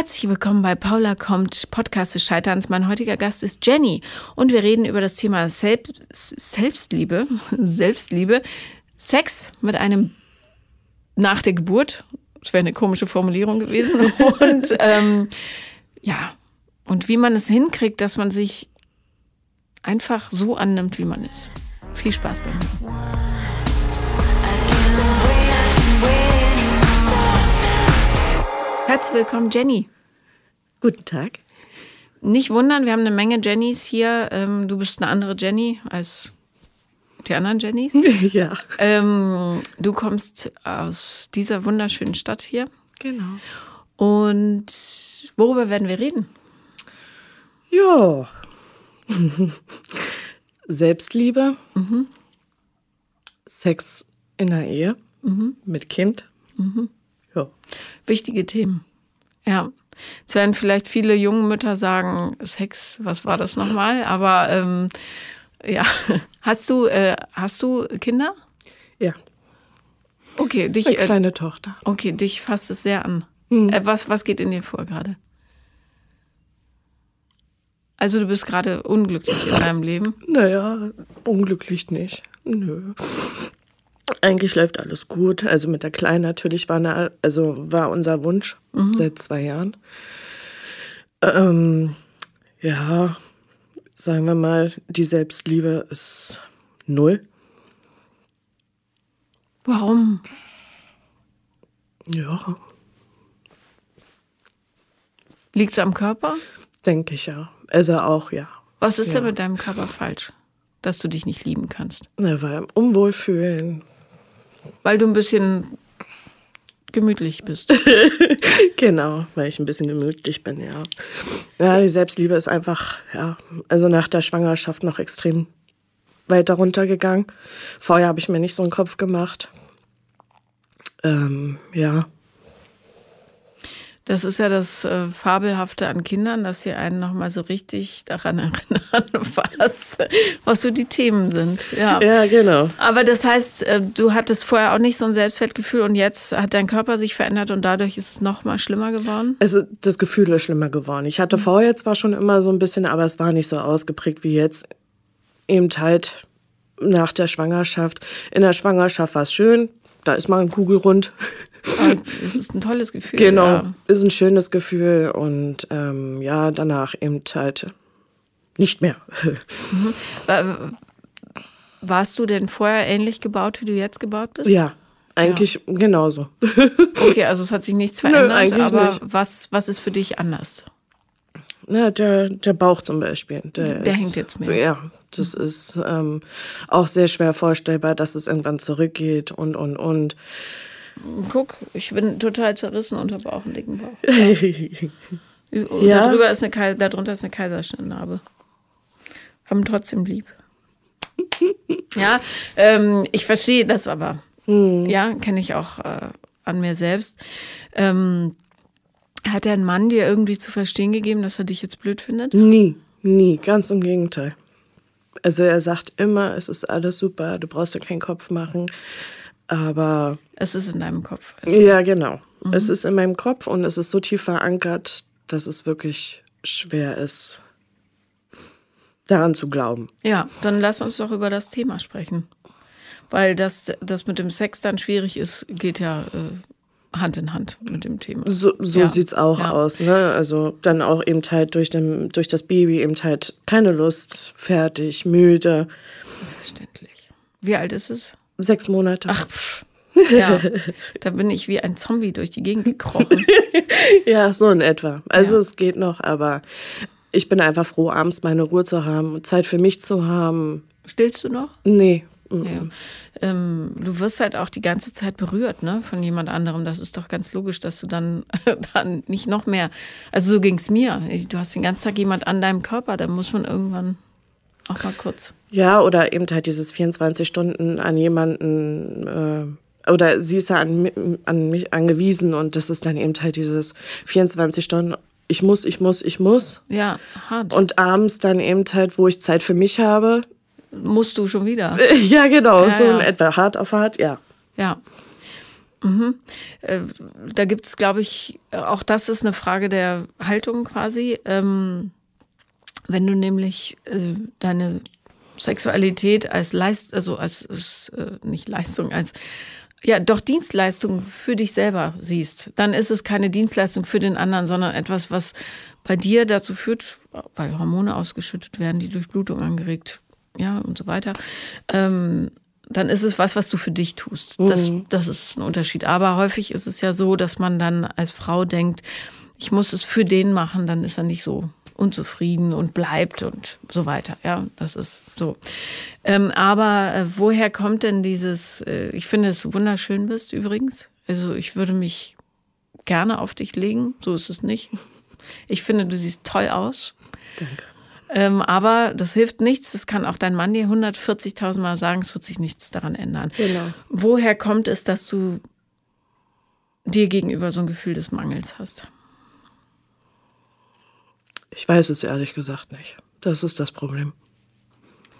Herzlich willkommen bei Paula kommt, Podcast des Scheiterns. Mein heutiger Gast ist Jenny und wir reden über das Thema Selbst, Selbstliebe, Selbstliebe, Sex mit einem nach der Geburt. Das wäre eine komische Formulierung gewesen. Und ähm, ja, und wie man es hinkriegt, dass man sich einfach so annimmt, wie man ist. Viel Spaß beim Hören. Herzlich willkommen, Jenny. Guten Tag. Nicht wundern, wir haben eine Menge Jennys hier. Ähm, du bist eine andere Jenny als die anderen Jennys. Ja. Ähm, du kommst aus dieser wunderschönen Stadt hier. Genau. Und worüber werden wir reden? Ja. Selbstliebe. Sex in der Ehe. Mit Kind. Ja. Wichtige Themen. Ja. Es werden vielleicht viele junge Mütter sagen, Sex, was war das nochmal? Aber ähm, ja, hast du, äh, hast du Kinder? Ja. Okay, dich, Eine äh, kleine Tochter. okay, dich fasst es sehr an. Mhm. Äh, was, was geht in dir vor gerade? Also du bist gerade unglücklich in deinem Leben. Naja, unglücklich nicht. Nö. Eigentlich läuft alles gut. Also mit der Kleinen natürlich war, eine, also war unser Wunsch seit zwei Jahren. Ähm, ja, sagen wir mal, die Selbstliebe ist null. Warum? Ja, Liegt es am Körper? denke ich ja. Also auch, ja. Was ist denn Ja. mit deinem Körper falsch, dass du dich nicht lieben kannst? Na, weil Unwohlfühlen. Weil du ein bisschen gemütlich bist. Genau, weil ich ein bisschen gemütlich bin, ja. Ja, die Selbstliebe ist einfach, ja, also nach der Schwangerschaft noch extrem weiter runtergegangen. Vorher habe ich mir nicht so einen Kopf gemacht. Ähm, ja, Das ist ja das äh, Fabelhafte an Kindern, dass sie einen nochmal so richtig daran erinnern, was, was so die Themen sind. Ja. ja, genau. Aber das heißt, äh, du hattest vorher auch nicht so ein Selbstwertgefühl und jetzt hat dein Körper sich verändert und dadurch ist es noch mal schlimmer geworden? Also das Gefühl ist schlimmer geworden. Ich hatte vorher zwar schon immer so ein bisschen, aber es war nicht so ausgeprägt wie jetzt. Eben halt nach der Schwangerschaft. In der Schwangerschaft war es schön, da ist man kugelrund. Es ist ein tolles Gefühl. Genau, Ja. ist ein schönes Gefühl und ähm, ja, danach eben halt nicht mehr. Wa- Warst du denn vorher ähnlich gebaut, wie du jetzt gebaut bist? ja, eigentlich genauso. Okay, also es hat sich nichts verändert, eigentlich aber nicht. was, was ist für dich anders? Ja, der, der Bauch zum Beispiel. Der, Der ist, hängt jetzt mehr. Ja, das ist ähm, auch sehr schwer vorstellbar, dass es irgendwann zurückgeht und, und, und. Guck, ich bin total zerrissen und habe auch einen dicken Bauch. Ja. Darüber ist eine darunter ist eine Kaiserschnittnarbe. Haben trotzdem lieb. ja, ähm, ich verstehe das aber. Ja, kenne ich auch äh, an mir selbst. Ähm, hat der Mann dir irgendwie zu verstehen gegeben, dass er dich jetzt blöd findet? Nie, nie, ganz im Gegenteil. Also er sagt immer, es ist alles super, du brauchst dir keinen Kopf machen. Aber Es ist in deinem Kopf. Also, ja, genau. Es ist in meinem Kopf und es ist so tief verankert, dass es wirklich schwer ist, daran zu glauben. Ja, dann lass uns doch über das Thema sprechen. Weil das, das mit dem Sex dann schwierig ist, geht ja äh, Hand in Hand mit dem Thema. So, so Ja, sieht's auch ja. aus, ne? Also dann auch eben halt durch, dem, durch das Baby eben halt keine Lust, fertig, müde. Verständlich. Wie alt ist es? Sechs Monate. Ach, pff. Ja, da bin ich wie ein Zombie durch die Gegend gekrochen. Ja, so in etwa. Also Ja. es geht noch, aber ich bin einfach froh, abends meine Ruhe zu haben, Zeit für mich zu haben. Stillst du noch? Nee. Ja. Ähm, du wirst halt auch die ganze Zeit berührt, ne, von jemand anderem. Das ist doch ganz logisch, dass du dann, dann nicht noch mehr. Also so ging's mir. Du hast den ganzen Tag jemand an deinem Körper, da muss man irgendwann auch mal kurz. Ja, oder eben halt dieses 24 Stunden an jemanden, äh, oder sie ist ja an, an mich angewiesen und das ist dann eben halt dieses 24 Stunden, ich muss, ich muss, ich muss. Ja, hart. Und abends dann eben halt, wo ich Zeit für mich habe. musst du schon wieder. Ja, genau, Ja, so ja. in etwa hart auf hart, ja. Ja. Mhm. Äh, da gibt es, glaube ich, auch das ist eine Frage der Haltung quasi. Ähm, wenn du nämlich äh, deine Sexualität als Leist, also als, als äh, nicht Leistung, als ja, doch Dienstleistung für dich selber siehst, dann ist es keine Dienstleistung für den anderen, sondern etwas, was bei dir dazu führt, weil Hormone ausgeschüttet werden, die Durchblutung angeregt, ja, und so weiter. Ähm, dann ist es was, was du für dich tust. Das, mhm. das ist ein Unterschied. Aber häufig ist es ja so, dass man dann als Frau denkt, ich muss es für den machen, dann ist er nicht so unzufrieden und bleibt und so weiter. Ja, das ist so. Ähm, aber äh, woher kommt denn dieses, äh, ich finde, dass du wunderschön bist übrigens. Also ich würde mich gerne auf dich legen, so ist es nicht. Ich finde, du siehst toll aus. Danke. Ähm, aber das hilft nichts. Das kann auch dein Mann dir 140.000 Mal sagen. Es wird sich nichts daran ändern. Genau. Woher kommt es, dass du dir gegenüber so ein Gefühl des Mangels hast? Ich weiß es ehrlich gesagt nicht. Das ist das Problem.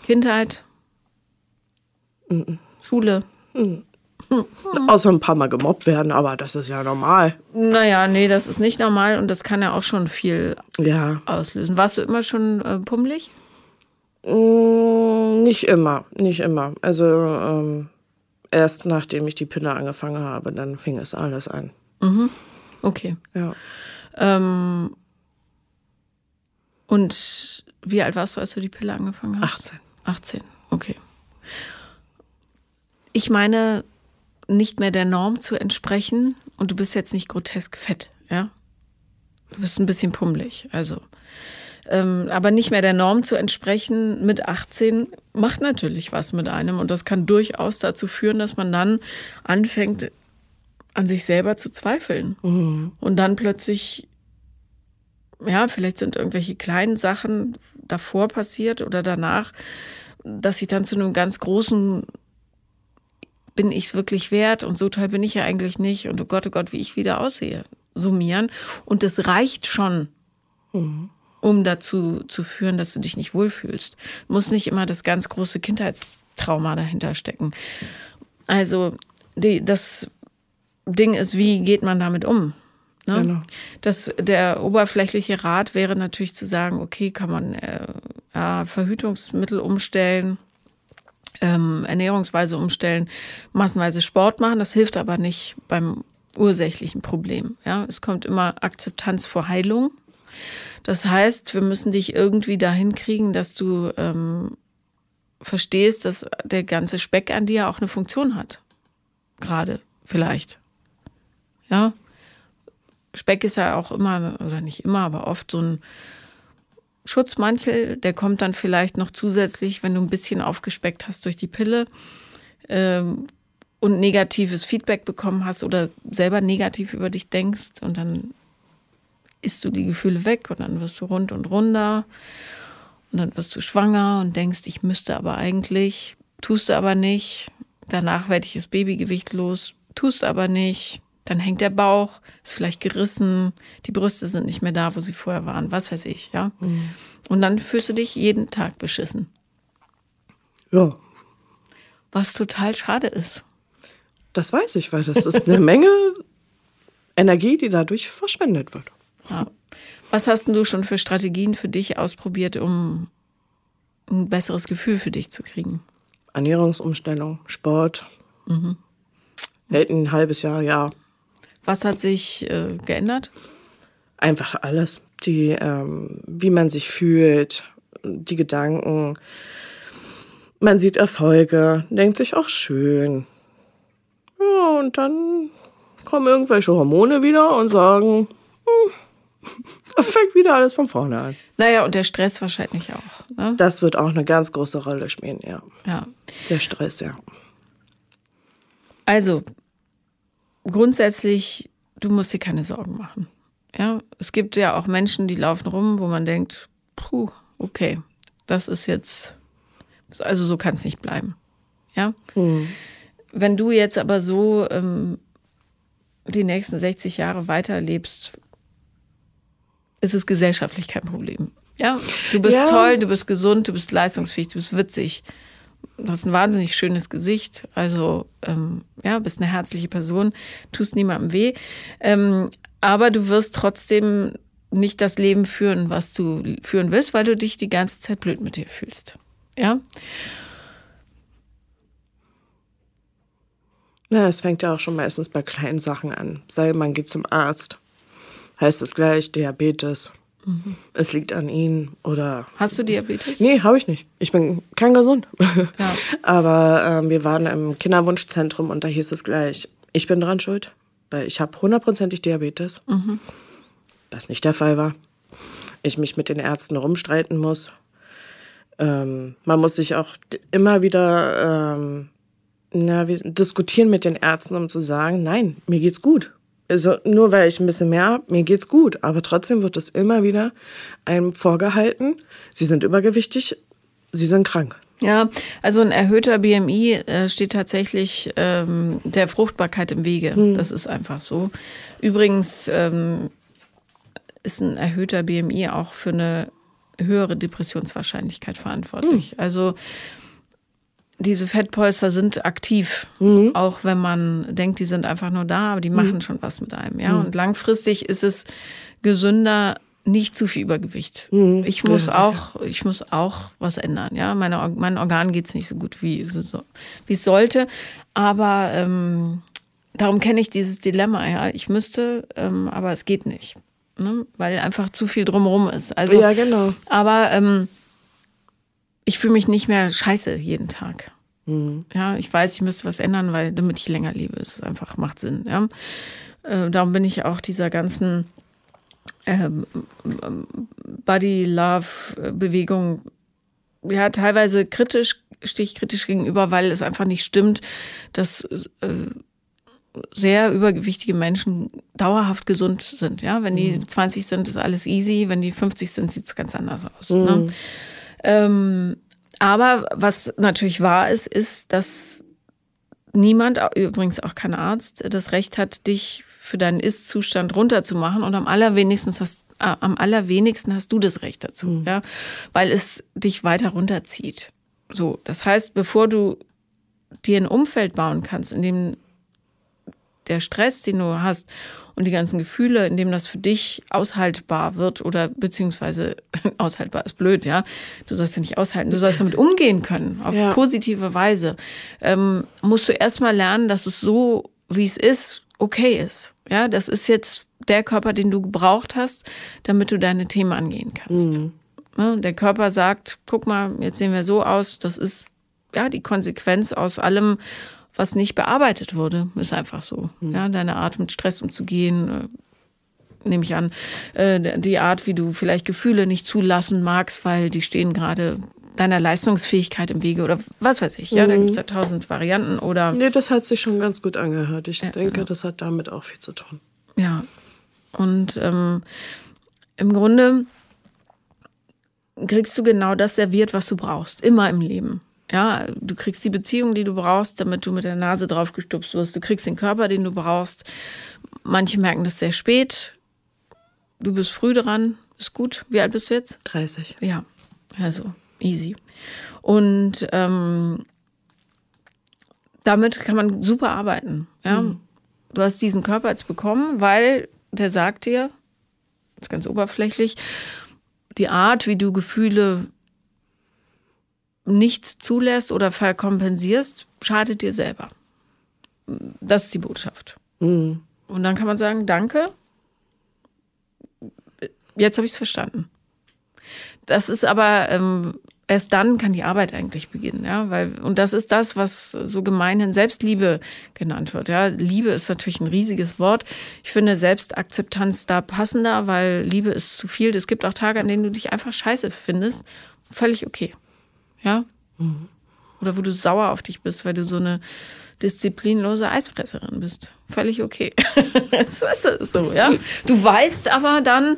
Kindheit? Mhm. Schule? Mhm. Außer ein paar Mal gemobbt werden, aber das ist ja normal. Naja, nee, das ist nicht normal und das kann ja auch schon viel ja. auslösen. Warst du immer schon äh, pummelig? Mm, nicht immer, nicht immer. Also ähm, erst nachdem ich die Pille angefangen habe, dann fing es alles an. Mhm. Okay. Ja. Ähm, und wie alt warst du, als du die Pille angefangen hast? 18. 18, okay. Ich meine, nicht mehr der Norm zu entsprechen und du bist jetzt nicht grotesk fett, ja? Du bist ein bisschen pummelig, also. Ähm, aber nicht mehr der Norm zu entsprechen mit 18 macht natürlich was mit einem und das kann durchaus dazu führen, dass man dann anfängt, an sich selber zu zweifeln mhm. und dann plötzlich ja, vielleicht sind irgendwelche kleinen Sachen davor passiert oder danach, dass sie dann zu einem ganz großen bin ich es wirklich wert und so toll bin ich ja eigentlich nicht und oh Gott, oh Gott, wie ich wieder aussehe, summieren. Und das reicht schon, mhm. um dazu zu führen, dass du dich nicht wohlfühlst. Muss nicht immer das ganz große Kindheitstrauma dahinter stecken. Also die, das Ding ist, wie geht man damit um? Ne? Genau. Das, der oberflächliche Rat wäre natürlich zu sagen, okay, kann man äh, ja, Verhütungsmittel umstellen, ähm, Ernährungsweise umstellen, massenweise Sport machen. Das hilft aber nicht beim ursächlichen Problem. Ja? Es kommt immer Akzeptanz vor Heilung. Das heißt, wir müssen dich irgendwie dahin kriegen, dass du ähm, verstehst, dass der ganze Speck an dir auch eine Funktion hat. Gerade vielleicht. Ja, Speck ist ja auch immer, oder nicht immer, aber oft so ein Schutzmantel, der kommt dann vielleicht noch zusätzlich, wenn du ein bisschen aufgespeckt hast durch die Pille ähm, und negatives Feedback bekommen hast oder selber negativ über dich denkst und dann isst du die Gefühle weg und dann wirst du rund und runder und dann wirst du schwanger und denkst, ich müsste aber eigentlich, tust du aber nicht. Danach werde ich das Babygewicht los, tust aber nicht dann hängt der Bauch, ist vielleicht gerissen, die Brüste sind nicht mehr da, wo sie vorher waren, was weiß ich, ja. Mhm. Und dann fühlst du dich jeden Tag beschissen. Ja. Was total schade ist. Das weiß ich, weil das ist eine Menge Energie, die dadurch verschwendet wird. Ja. Was hast du schon für Strategien für dich ausprobiert, um ein besseres Gefühl für dich zu kriegen? Ernährungsumstellung, Sport. Mhm. Hält ein halbes Jahr, ja. Was hat sich äh, geändert? Einfach alles. Die, ähm, wie man sich fühlt, die Gedanken. Man sieht Erfolge, denkt sich auch schön. Ja, und dann kommen irgendwelche Hormone wieder und sagen, hm, da fängt wieder alles von vorne an. Naja, und der Stress wahrscheinlich auch. Ne? Das wird auch eine ganz große Rolle spielen, ja. Ja. Der Stress, ja. Also, grundsätzlich, du musst dir keine Sorgen machen. Ja, es gibt ja auch Menschen, die laufen rum, wo man denkt, puh, okay, das ist jetzt, also so kann es nicht bleiben. Ja. Mhm. Wenn du jetzt aber so ähm, die nächsten 60 Jahre weiterlebst, ist es gesellschaftlich kein Problem. Ja, du bist ja. toll, du bist gesund, du bist leistungsfähig, du bist witzig. Du hast ein wahnsinnig schönes Gesicht, also ähm, ja, bist eine herzliche Person, tust niemandem weh, ähm, aber du wirst trotzdem nicht das Leben führen, was du führen willst, weil du dich die ganze Zeit blöd mit dir fühlst. Ja. Ja, es fängt ja auch schon meistens bei kleinen Sachen an. Sei man geht zum Arzt, heißt es gleich Diabetes. Mhm. Es liegt an Ihnen oder. Hast du Diabetes? Nee, habe ich nicht. Ich bin kein gesund. Ja. Aber ähm, wir waren im Kinderwunschzentrum und da hieß es gleich, ich bin dran schuld, weil ich habe hundertprozentig Diabetes. Mhm. Was nicht der Fall war. Ich mich mit den Ärzten rumstreiten muss. Ähm, man muss sich auch immer wieder ähm, na, diskutieren mit den Ärzten, um zu sagen, nein, mir geht's gut. Also nur weil ich ein bisschen mehr habe, mir geht's gut. Aber trotzdem wird es immer wieder einem vorgehalten, sie sind übergewichtig, sie sind krank. Ja, also ein erhöhter BMI äh, steht tatsächlich ähm, der Fruchtbarkeit im Wege. Hm. Das ist einfach so. Übrigens ähm, ist ein erhöhter BMI auch für eine höhere Depressionswahrscheinlichkeit verantwortlich. Hm. Also diese Fettpolster sind aktiv, mhm. auch wenn man denkt, die sind einfach nur da, aber die machen mhm. schon was mit einem, ja. Mhm. Und langfristig ist es gesünder, nicht zu viel Übergewicht. Mhm. Ich muss ja, auch, ich muss auch was ändern, ja. Meine, meinen Organen geht's nicht so gut, wie es, so, wie es sollte. Aber ähm, darum kenne ich dieses Dilemma, ja. Ich müsste, ähm, aber es geht nicht. Ne? Weil einfach zu viel drumherum ist. Also, ja, genau. Aber ähm, ich fühle mich nicht mehr scheiße jeden Tag. Mhm. Ja, ich weiß, ich müsste was ändern, weil damit ich länger lebe, es einfach macht Sinn. Ja. Äh, darum bin ich auch dieser ganzen ähm, Body Love Bewegung ja teilweise kritisch stehe ich kritisch gegenüber, weil es einfach nicht stimmt, dass äh, sehr übergewichtige Menschen dauerhaft gesund sind. Ja, wenn die mhm. 20 sind, ist alles easy. Wenn die 50 sind, sieht es ganz anders aus. Ne? Mhm. Ne? Ähm, aber was natürlich wahr ist, ist, dass niemand, übrigens auch kein Arzt, das Recht hat, dich für deinen Ist-Zustand runterzumachen und am allerwenigsten hast, äh, am allerwenigsten hast du das Recht dazu, mhm. ja, weil es dich weiter runterzieht. So, das heißt, bevor du dir ein Umfeld bauen kannst, in dem der Stress, den du hast und die ganzen Gefühle, in dem das für dich aushaltbar wird oder beziehungsweise aushaltbar ist blöd, ja. Du sollst ja nicht aushalten, du sollst damit umgehen können, auf ja. positive Weise. Ähm, musst du erstmal lernen, dass es so, wie es ist, okay ist. Ja, das ist jetzt der Körper, den du gebraucht hast, damit du deine Themen angehen kannst. Mhm. Ne? Der Körper sagt, guck mal, jetzt sehen wir so aus, das ist ja die Konsequenz aus allem, was nicht bearbeitet wurde. Ist einfach so. Mhm. Ja, deine Art mit Stress umzugehen, äh, nehme ich an. Äh, die Art, wie du vielleicht Gefühle nicht zulassen magst, weil die stehen gerade deiner Leistungsfähigkeit im Wege oder was weiß ich. Ja, mhm. da gibt es ja tausend Varianten oder. Nee, das hat sich schon ganz gut angehört. Ich ja, denke, ja. das hat damit auch viel zu tun. Ja. Und ähm, im Grunde kriegst du genau das serviert, was du brauchst. Immer im Leben. Ja, du kriegst die Beziehung, die du brauchst, damit du mit der Nase drauf gestupst wirst. Du kriegst den Körper, den du brauchst. Manche merken das sehr spät. Du bist früh dran. Ist gut. Wie alt bist du jetzt? 30. Ja, also easy. Und ähm, damit kann man super arbeiten. Ja? Mhm. Du hast diesen Körper jetzt bekommen, weil der sagt dir, das ist ganz oberflächlich, die Art, wie du Gefühle nicht zulässt oder verkompensierst, schadet dir selber. Das ist die Botschaft. Mhm. Und dann kann man sagen, danke, jetzt habe ich es verstanden. Das ist aber ähm, erst dann kann die Arbeit eigentlich beginnen, ja, weil und das ist das, was so gemeinhin Selbstliebe genannt wird, ja. Liebe ist natürlich ein riesiges Wort. Ich finde Selbstakzeptanz da passender, weil Liebe ist zu viel. Es gibt auch Tage, an denen du dich einfach scheiße findest, völlig okay. Ja? Mhm. Oder wo du sauer auf dich bist, weil du so eine disziplinlose Eisfresserin bist. Völlig okay. das ist so, ja. Du weißt aber dann,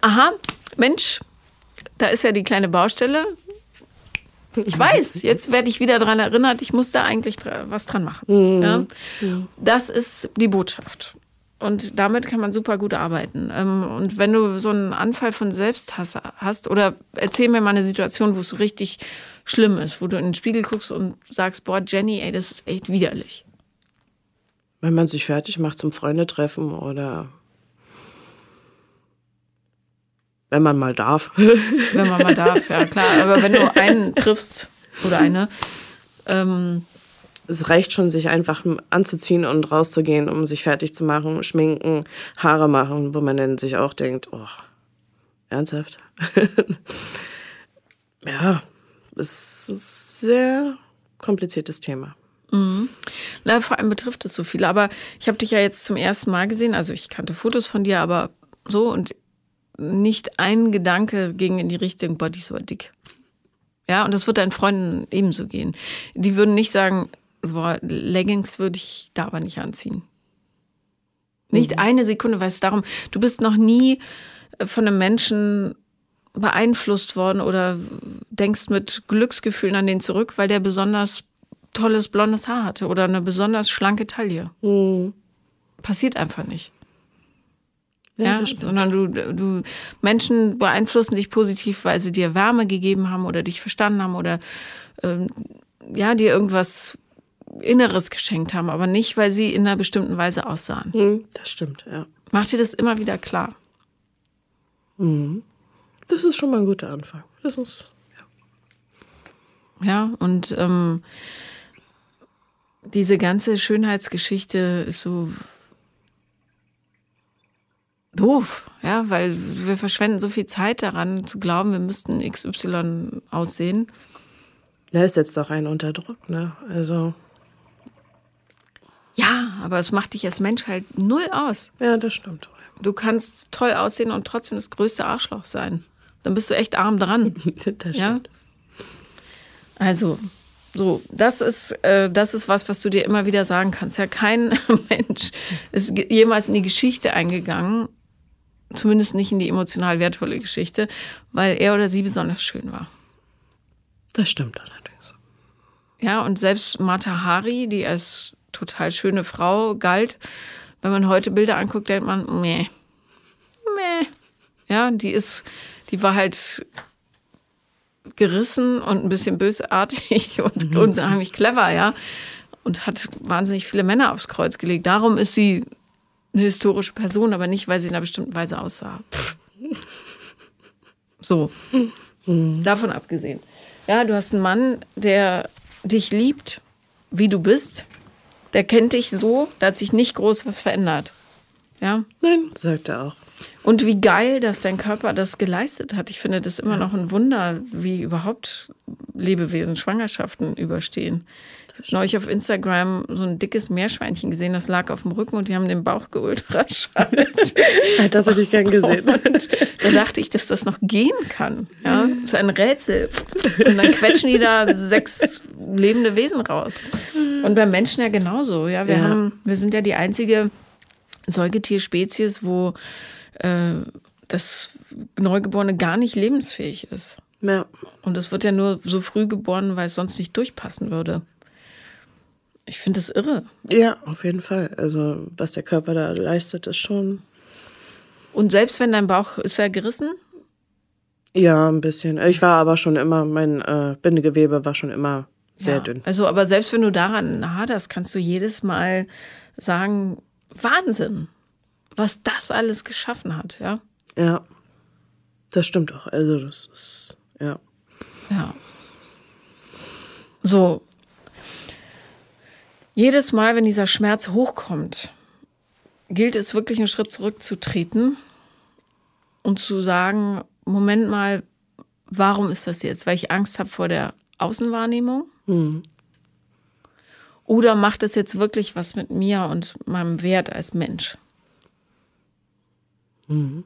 aha, Mensch, da ist ja die kleine Baustelle. Ich weiß, jetzt werde ich wieder daran erinnert, ich muss da eigentlich was dran machen. Mhm. Ja? Das ist die Botschaft. Und damit kann man super gut arbeiten. Ähm, und wenn du so einen Anfall von Selbsthass hast, oder erzähl mir mal eine Situation, wo es so richtig schlimm ist, wo du in den Spiegel guckst und sagst, boah, Jenny, ey, das ist echt widerlich. Wenn man sich fertig macht zum Freundetreffen oder wenn man mal darf. Wenn man mal darf, ja klar. Aber wenn du einen triffst oder eine, ähm, es reicht schon, sich einfach anzuziehen und rauszugehen, um sich fertig zu machen, schminken, Haare machen, wo man dann sich auch denkt, oh, ernsthaft? ja, es ist ein sehr kompliziertes Thema. Mhm. Na, vor allem betrifft es so viele. Aber ich habe dich ja jetzt zum ersten Mal gesehen. Also ich kannte Fotos von dir, aber so und nicht ein Gedanke ging in die Richtung, boah, die ist aber dick. Ja, und das wird deinen Freunden ebenso gehen. Die würden nicht sagen, boah, Leggings würde ich da aber nicht anziehen. Nicht mhm. eine Sekunde, weil es darum, du bist noch nie äh, von einem Menschen beeinflusst worden oder denkst mit Glücksgefühlen an den zurück, weil der besonders tolles blondes Haar hatte oder eine besonders schlanke Taille. Mhm. Passiert einfach nicht. Ja, ja sondern du, du Menschen beeinflussen dich positiv, weil sie dir Wärme gegeben haben oder dich verstanden haben oder ähm, ja, dir irgendwas Inneres geschenkt haben, aber nicht, weil sie in einer bestimmten Weise aussahen. Mhm, das stimmt, ja. Mach dir das immer wieder klar. Mhm. Das ist schon mal ein guter Anfang. Das ist, ja. Ja, und ähm, diese ganze Schönheitsgeschichte ist so doof, ja, weil wir verschwenden so viel Zeit daran, zu glauben, wir müssten XY aussehen. Da ist jetzt doch ein unter Druck, ne? Also. Ja, aber es macht dich als Mensch halt null aus. Ja, das stimmt. Du kannst toll aussehen und trotzdem das größte Arschloch sein. Dann bist du echt arm dran. das ja? stimmt. Also, so, das ist, äh, das ist was, was du dir immer wieder sagen kannst. Ja, kein Mensch ist jemals in die Geschichte eingegangen, zumindest nicht in die emotional wertvolle Geschichte, weil er oder sie besonders schön war. Das stimmt allerdings. Ja, und selbst Mata Hari, die als total schöne Frau galt. Wenn man heute Bilder anguckt, denkt man, meh, meh. Ja, die ist, die war halt gerissen und ein bisschen bösartig und mhm. unheimlich clever, ja. Und hat wahnsinnig viele Männer aufs Kreuz gelegt. Darum ist sie eine historische Person, aber nicht, weil sie in einer bestimmten Weise aussah. So. Mhm. Davon abgesehen. Ja, du hast einen Mann, der dich liebt, wie du bist, der kennt dich so, da hat sich nicht groß was verändert. Ja? Nein, sagt er auch. Und wie geil, dass dein Körper das geleistet hat. Ich finde das immer noch ein Wunder, wie überhaupt Lebewesen Schwangerschaften überstehen. Ich habe neulich auf Instagram so ein dickes Meerschweinchen gesehen, das lag auf dem Rücken und die haben den Bauch geultraschallt. das hätte ich gern gesehen. Und da dachte ich, dass das noch gehen kann. Ja, das ist ein Rätsel. Und dann quetschen die da sechs lebende Wesen raus. Und beim Menschen ja genauso. Ja, wir ja. haben, wir sind ja die einzige Säugetierspezies, wo äh, das Neugeborene gar nicht lebensfähig ist. Ja. Und es wird ja nur so früh geboren, weil es sonst nicht durchpassen würde. Ich finde das irre. Ja, auf jeden Fall. Also, was der Körper da leistet, ist schon. Und selbst wenn dein Bauch ist er gerissen? Ja, ein bisschen. Ich war aber schon immer, mein äh, Bindegewebe war schon immer sehr ja, dünn. Also, aber selbst wenn du daran haderst, kannst du jedes Mal sagen, Wahnsinn, was das alles geschaffen hat, ja? Ja. Das stimmt auch. Also, das ist, ja. Ja. So, jedes Mal, wenn dieser Schmerz hochkommt, gilt es wirklich einen Schritt zurückzutreten und zu sagen, Moment mal, warum ist das jetzt? Weil ich Angst habe vor der Außenwahrnehmung? Mhm. Oder macht es jetzt wirklich was mit mir und meinem Wert als Mensch? Mhm.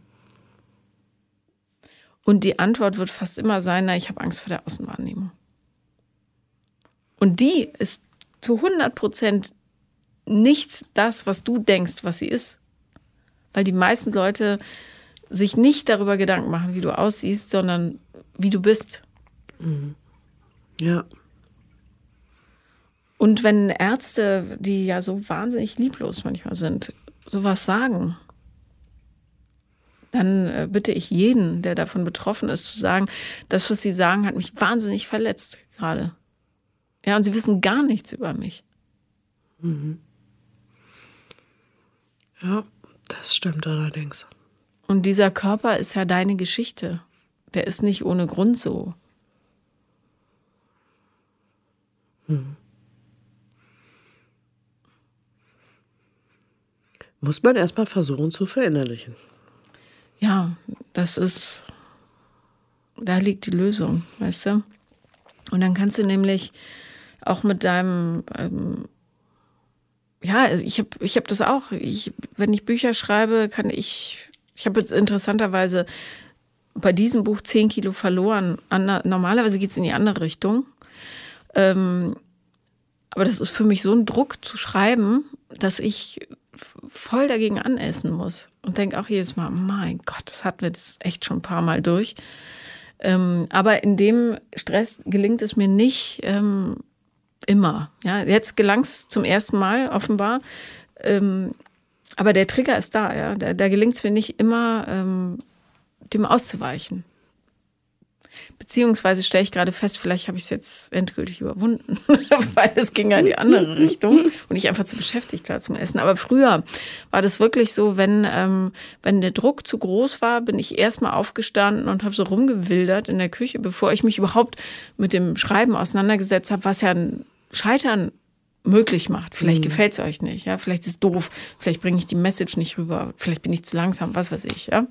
Und die Antwort wird fast immer sein, na, ich habe Angst vor der Außenwahrnehmung. Und die ist zu 100 Prozent nicht das, was du denkst, was sie ist. Weil die meisten Leute sich nicht darüber Gedanken machen, wie du aussiehst, sondern wie du bist. Mhm. Ja. Und wenn Ärzte, die ja so wahnsinnig lieblos manchmal sind, sowas sagen, dann äh, bitte ich jeden, der davon betroffen ist, zu sagen, das, was sie sagen, hat mich wahnsinnig verletzt gerade. Ja, und sie wissen gar nichts über mich. Mhm. Ja, das stimmt allerdings. Und dieser Körper ist ja deine Geschichte. Der ist nicht ohne Grund so. Mhm. Muss man erstmal versuchen zu verinnerlichen. Ja, das ist, da liegt die Lösung, weißt du? Und dann kannst du nämlich auch mit deinem, ähm, ja, also ich habe ich hab das auch. Ich, wenn ich Bücher schreibe, kann ich, ich habe jetzt interessanterweise bei diesem Buch 10 Kilo verloren. normalerweise geht es in die andere Richtung. Ähm, aber das ist für mich so ein Druck zu schreiben, dass ich voll dagegen anessen muss und denke auch jedes Mal, mein Gott, das hatten wir das echt schon ein paar Mal durch. Ähm, aber in dem Stress gelingt es mir nicht ähm, immer. Ja, jetzt gelang es zum ersten Mal offenbar. Ähm, aber der Trigger ist da, ja. Da, da gelingt es mir nicht immer, ähm, dem auszuweichen. Beziehungsweise stelle ich gerade fest, vielleicht habe ich es jetzt endgültig überwunden, weil es ging ja in die andere Richtung und ich einfach zu beschäftigt war zum Essen. Aber früher war das wirklich so, wenn, ähm, wenn der Druck zu groß war, bin ich erstmal aufgestanden und habe so rumgewildert in der Küche, bevor ich mich überhaupt mit dem Schreiben auseinandergesetzt habe, was ja ein Scheitern möglich macht. Vielleicht mhm. gefällt es euch nicht, ja, vielleicht ist es doof, vielleicht bringe ich die Message nicht rüber, vielleicht bin ich zu langsam, was weiß ich, ja.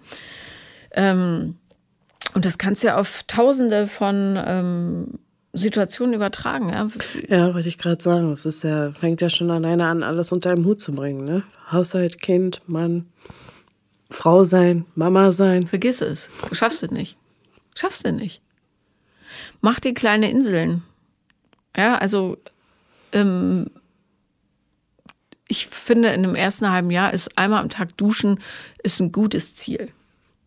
Ähm, und das kannst du ja auf tausende von ähm, Situationen übertragen. Ja, ja wollte ich gerade sagen. Es ist ja, fängt ja schon alleine an, alles unter einen Hut zu bringen. Ne? Haushalt, Kind, Mann, Frau sein, Mama sein. Vergiss es. Du schaffst es nicht. Schaffst du nicht. Mach dir kleine Inseln. Ja, also ähm, ich finde, in dem ersten halben Jahr ist einmal am Tag duschen ist ein gutes Ziel.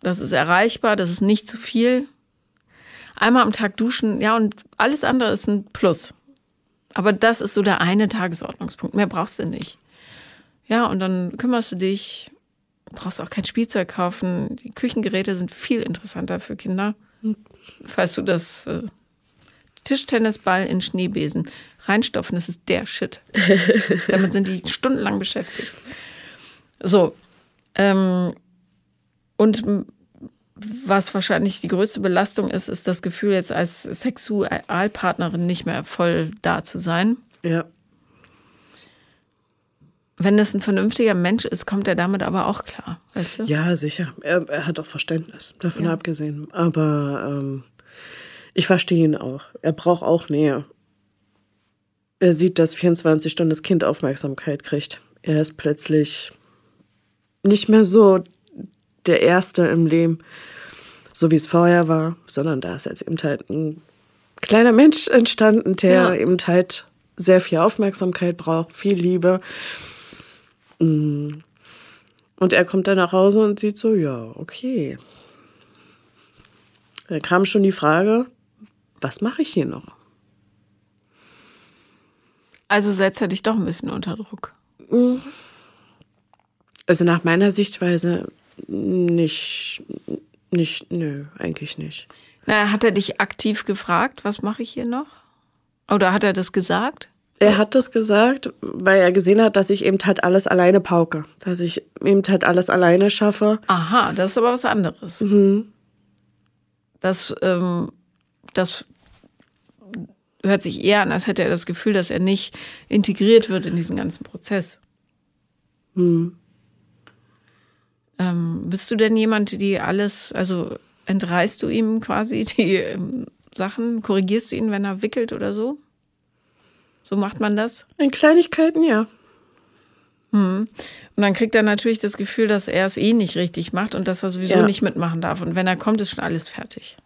Das ist erreichbar, das ist nicht zu viel. Einmal am Tag duschen, ja, und alles andere ist ein Plus. Aber das ist so der eine Tagesordnungspunkt. Mehr brauchst du nicht. Ja, und dann kümmerst du dich, brauchst auch kein Spielzeug kaufen. Die Küchengeräte sind viel interessanter für Kinder. Falls du das äh, Tischtennisball in Schneebesen reinstopfen, das ist der Shit. Damit sind die stundenlang beschäftigt. So. Ähm, und was wahrscheinlich die größte Belastung ist, ist das Gefühl, jetzt als Sexualpartnerin nicht mehr voll da zu sein. Ja. Wenn das ein vernünftiger Mensch ist, kommt er damit aber auch klar, weißt du? Ja, sicher. Er, er hat auch Verständnis, davon ja. abgesehen. Aber ähm, ich verstehe ihn auch. Er braucht auch Nähe. Er sieht, dass 24 Stunden das Kind Aufmerksamkeit kriegt. Er ist plötzlich nicht mehr so der Erste im Leben, so wie es vorher war, sondern da ist jetzt eben halt ein kleiner Mensch entstanden, der ja. eben halt sehr viel Aufmerksamkeit braucht, viel Liebe. Mm. Und er kommt dann nach Hause und sieht so, ja, okay. Da kam schon die Frage, was mache ich hier noch? Also setzt er dich doch ein bisschen unter Druck. Mm. Also nach meiner Sichtweise nicht, nicht, nö, eigentlich nicht. Na, hat er dich aktiv gefragt, was mache ich hier noch? Oder hat er das gesagt? Er hat das gesagt, weil er gesehen hat, dass ich eben halt alles alleine pauke. Dass ich eben halt alles alleine schaffe. Aha, das ist aber was anderes. Mhm. Das, ähm, das hört sich eher an, als hätte er das Gefühl, dass er nicht integriert wird in diesen ganzen Prozess. Mhm. Ähm, bist du denn jemand, die alles, also entreißt du ihm quasi die ähm, Sachen? Korrigierst du ihn, wenn er wickelt oder so? So macht man das? In Kleinigkeiten, ja. Hm. Und dann kriegt er natürlich das Gefühl, dass er es eh nicht richtig macht und dass er sowieso ja. nicht mitmachen darf. Und wenn er kommt, ist schon alles fertig.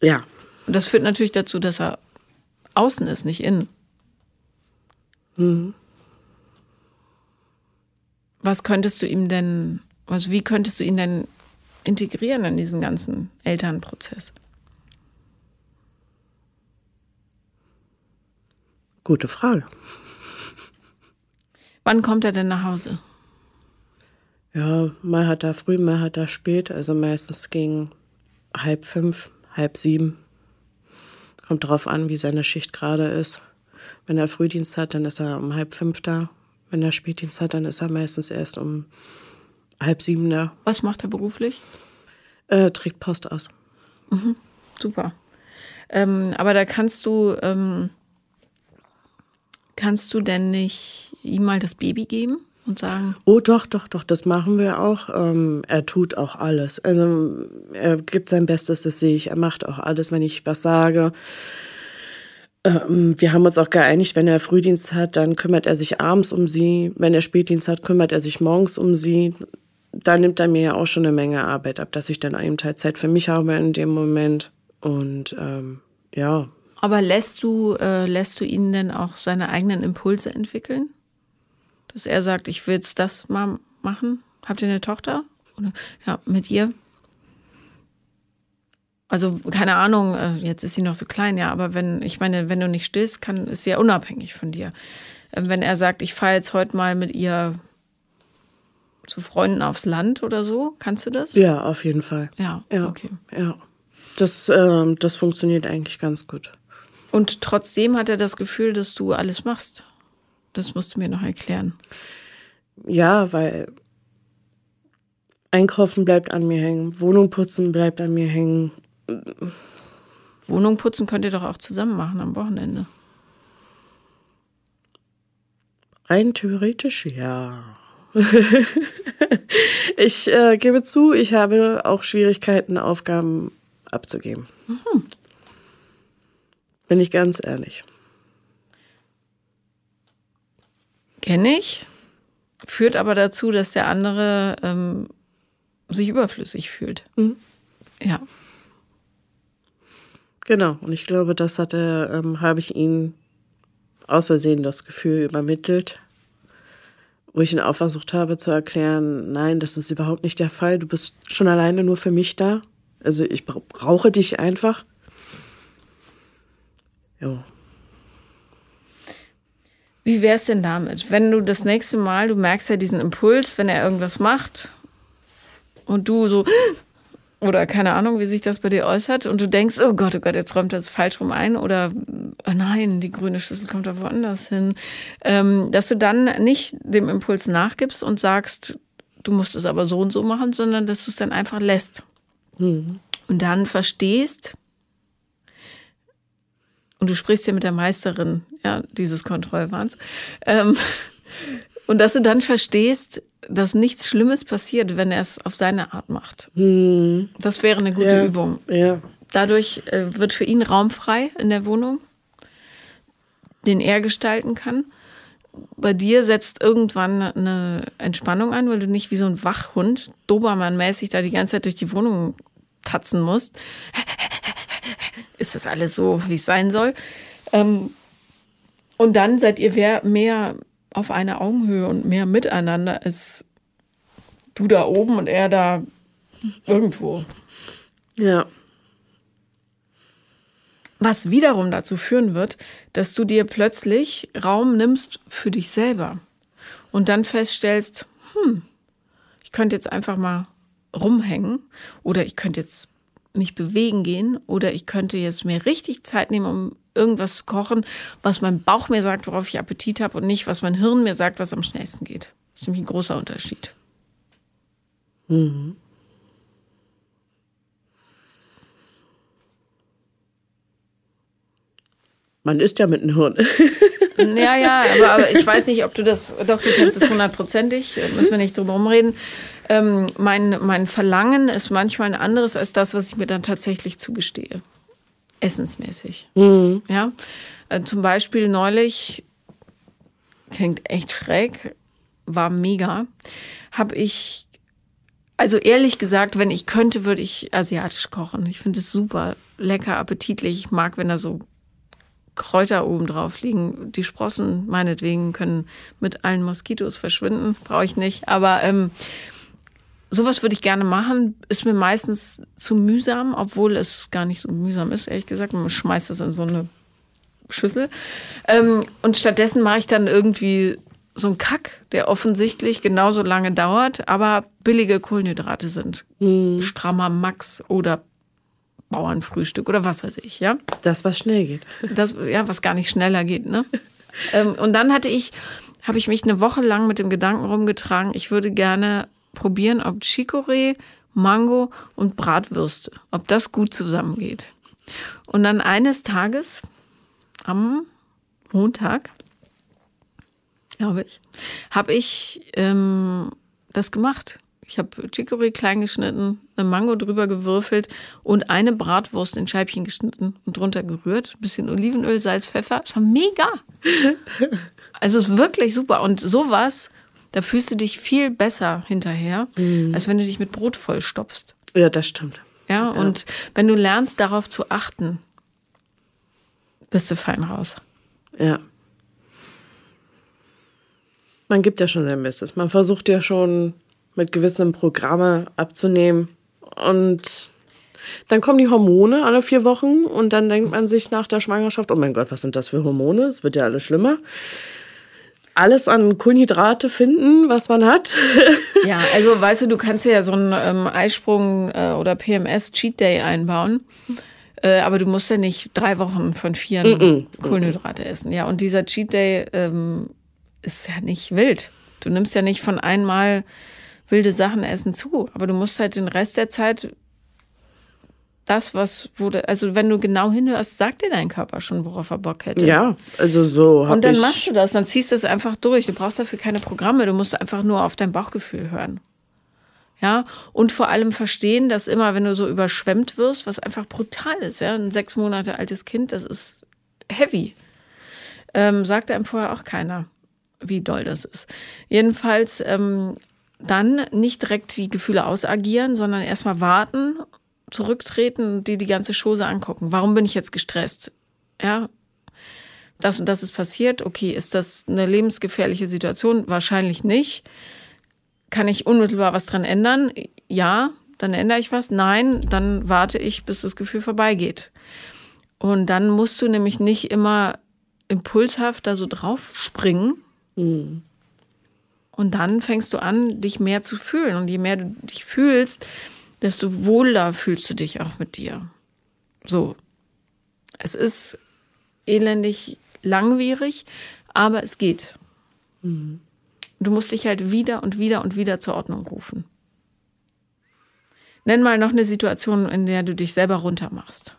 Ja. Und das führt natürlich dazu, dass er außen ist, nicht innen. Mhm. Was könntest du ihm denn also wie könntest du ihn denn integrieren in diesen ganzen Elternprozess? Gute Frage. Wann kommt er denn nach Hause? Ja, mal hat er früh, mal hat er spät. Also meistens gegen halb fünf, halb sieben. Kommt drauf an, wie seine Schicht gerade ist. Wenn er Frühdienst hat, dann ist er um halb fünf da. Wenn er Spätdienst hat, dann ist er meistens erst um halb sieben da. Was macht er beruflich? Äh, trägt Post aus. Mhm, super. Ähm, aber da kannst du, ähm, kannst du denn nicht ihm mal das Baby geben und sagen? Oh, doch, doch, doch, das machen wir auch. Ähm, er tut auch alles. Also er gibt sein Bestes, das sehe ich. Er macht auch alles, wenn ich was sage. Ähm, wir haben uns auch geeinigt, wenn er Frühdienst hat, dann kümmert er sich abends um sie. Wenn er Spätdienst hat, kümmert er sich morgens um sie. Da nimmt er mir ja auch schon eine Menge Arbeit ab, dass ich dann eben halt Zeit für mich habe in dem Moment. Und ähm, ja. Aber lässt du, äh, lässt du ihn denn auch seine eigenen Impulse entwickeln? Dass er sagt, ich will jetzt das mal machen? Habt ihr eine Tochter? Oder ja, mit ihr? Also, keine Ahnung, äh, jetzt ist sie noch so klein, ja, aber wenn, ich meine, wenn du nicht stillst, kann, ist sie ja unabhängig von dir. Ähm, wenn er sagt, ich fahre jetzt heute mal mit ihr zu Freunden aufs Land oder so, kannst du das? Ja, auf jeden Fall. Ja, ja okay. Ja. Das, äh, das funktioniert eigentlich ganz gut. Und trotzdem hat er das Gefühl, dass du alles machst. Das musst du mir noch erklären. Ja, weil Einkaufen bleibt an mir hängen, Wohnung putzen bleibt an mir hängen. Wohnung putzen könnt ihr doch auch zusammen machen am Wochenende. Rein theoretisch ja. ich äh, gebe zu, ich habe auch Schwierigkeiten, Aufgaben abzugeben. Mhm. Bin ich ganz ehrlich. Kenne ich. Führt aber dazu, dass der andere ähm, sich überflüssig fühlt. Mhm. Ja. Genau. Und ich glaube, das hatte, ähm, habe ich ihm aus Versehen das Gefühl übermittelt, wo ich ihn auch versucht habe zu erklären, nein, das ist überhaupt nicht der Fall. Du bist schon alleine nur für mich da. Also ich brauche dich einfach. Ja. Wie wäre es denn damit, wenn du das nächste Mal, du merkst ja diesen Impuls, wenn er irgendwas macht und du so oder keine Ahnung, wie sich das bei dir äußert und du denkst, oh Gott, oh Gott, jetzt räumt er es falsch rum ein oder oh nein, die grüne Schüssel kommt da woanders hin, ähm, dass du dann nicht dem Impuls nachgibst und sagst, du musst es aber so und so machen, sondern dass du es dann einfach lässt. Mhm. Und dann verstehst, und du sprichst ja mit der Meisterin ja, dieses Kontrollwahns, ähm, und dass du dann verstehst, dass nichts Schlimmes passiert, wenn er es auf seine Art macht. Mhm. Das wäre eine gute ja, Übung. Ja. Dadurch äh, wird für ihn Raum frei in der Wohnung, den er gestalten kann. Bei dir setzt irgendwann eine Entspannung ein, weil du nicht wie so ein Wachhund, Dobermann-mäßig da die ganze Zeit durch die Wohnung tatzen musst. Ist das alles so, wie es sein soll? Ähm, und dann seid ihr mehr auf einer Augenhöhe und mehr miteinander als du da oben und er da irgendwo. Ja. Was wiederum dazu führen wird, dass du dir plötzlich Raum nimmst für dich selber und dann feststellst, hm, ich könnte jetzt einfach mal rumhängen oder ich könnte jetzt mich bewegen gehen oder ich könnte jetzt mir richtig Zeit nehmen, um irgendwas zu kochen, was mein Bauch mir sagt, worauf ich Appetit habe und nicht, was mein Hirn mir sagt, was am schnellsten geht. Das ist nämlich ein großer Unterschied. Mhm. Man isst ja mit dem Hirn. Ja, ja, aber, aber, ich weiß nicht, ob du das, doch, du kennst es hundertprozentig, müssen wir nicht drum herum reden. Ähm, mein, mein Verlangen ist manchmal ein anderes als das, was ich mir dann tatsächlich zugestehe. Essensmäßig. Mhm. Ja. Äh, zum Beispiel neulich, klingt echt schräg, war mega, habe ich, also ehrlich gesagt, wenn ich könnte, würde ich asiatisch kochen. Ich finde es super lecker, appetitlich. Ich mag, wenn da so Kräuter oben drauf liegen. Die Sprossen meinetwegen können mit allen Moskitos verschwinden, brauche ich nicht. Aber ähm, sowas würde ich gerne machen. Ist mir meistens zu mühsam, obwohl es gar nicht so mühsam ist, ehrlich gesagt. Man schmeißt es in so eine Schüssel. Ähm, und stattdessen mache ich dann irgendwie so ein Kack, der offensichtlich genauso lange dauert, aber billige Kohlenhydrate sind. Mhm. Strammer Max oder Bauernfrühstück oder was weiß ich, ja. Das, was schnell geht. Das, ja, was gar nicht schneller geht, ne? ähm, und dann hatte ich, habe ich mich eine Woche lang mit dem Gedanken rumgetragen, ich würde gerne probieren, ob Chicorée, Mango und Bratwürste, ob das gut zusammengeht. Und dann eines Tages am Montag glaube ich, habe ich ähm, das gemacht. Ich habe Chicorée klein geschnitten, eine Mango drüber gewürfelt und eine Bratwurst in Scheibchen geschnitten und drunter gerührt. Ein bisschen Olivenöl, Salz, Pfeffer. Es war mega. Also es ist wirklich super. Und sowas, da fühlst du dich viel besser hinterher, mhm. als wenn du dich mit Brot vollstopfst. Ja, das stimmt. Ja, ja, und wenn du lernst, darauf zu achten, bist du fein raus. Ja man gibt ja schon sein Bestes. Man versucht ja schon mit gewissen Programme abzunehmen. Und dann kommen die Hormone alle vier Wochen und dann denkt man sich nach der Schwangerschaft, oh mein Gott, was sind das für Hormone? Es wird ja alles schlimmer. Alles an Kohlenhydrate finden, was man hat. ja, also weißt du, du kannst ja so einen ähm, Eisprung äh, oder PMS Cheat Day einbauen. Äh, aber du musst ja nicht drei Wochen von vier mm -mm. Kohlenhydrate essen. Ja, und dieser Cheat Day ähm, ist ja nicht wild. Du nimmst ja nicht von einmal wilde Sachen essen zu, aber du musst halt den Rest der Zeit das, was wurde, also wenn du genau hinhörst, sagt dir dein Körper schon, worauf er Bock hätte. Ja, also so. Und dann machst du das, dann ziehst du es einfach durch. Du brauchst dafür keine Programme, du musst einfach nur auf dein Bauchgefühl hören. Ja, und vor allem verstehen, dass immer, wenn du so überschwemmt wirst, was einfach brutal ist, ja, ein sechs Monate altes Kind, das ist heavy. Ähm, sagt einem vorher auch keiner wie doll das ist. Jedenfalls ähm, dann nicht direkt die Gefühle ausagieren, sondern erstmal warten, zurücktreten und dir die ganze Chose angucken. Warum bin ich jetzt gestresst? Ja, das und das ist passiert. Okay, ist das eine lebensgefährliche Situation? Wahrscheinlich nicht. Kann ich unmittelbar was dran ändern? Ja, dann ändere ich was. Nein, dann warte ich, bis das Gefühl vorbeigeht. Und dann musst du nämlich nicht immer impulshaft da so drauf springen, Mhm. Und dann fängst du an, dich mehr zu fühlen. Und je mehr du dich fühlst, desto wohler fühlst du dich auch mit dir. So. Es ist elendig langwierig, aber es geht. Mhm. Du musst dich halt wieder und wieder und wieder zur Ordnung rufen. Nenn mal noch eine Situation, in der du dich selber runtermachst.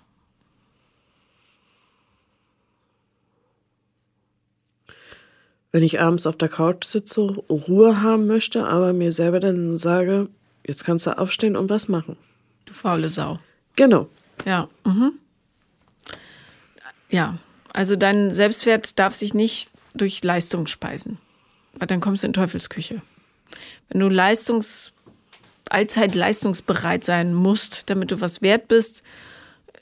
wenn ich abends auf der Couch sitze, Ruhe haben möchte, aber mir selber dann sage, jetzt kannst du aufstehen und was machen. Du faule Sau. Genau. Ja. Mhm. Ja. Also dein Selbstwert darf sich nicht durch Leistung speisen. Weil dann kommst du in Teufelsküche. Wenn du Leistungs, allzeit leistungsbereit sein musst, damit du was wert bist,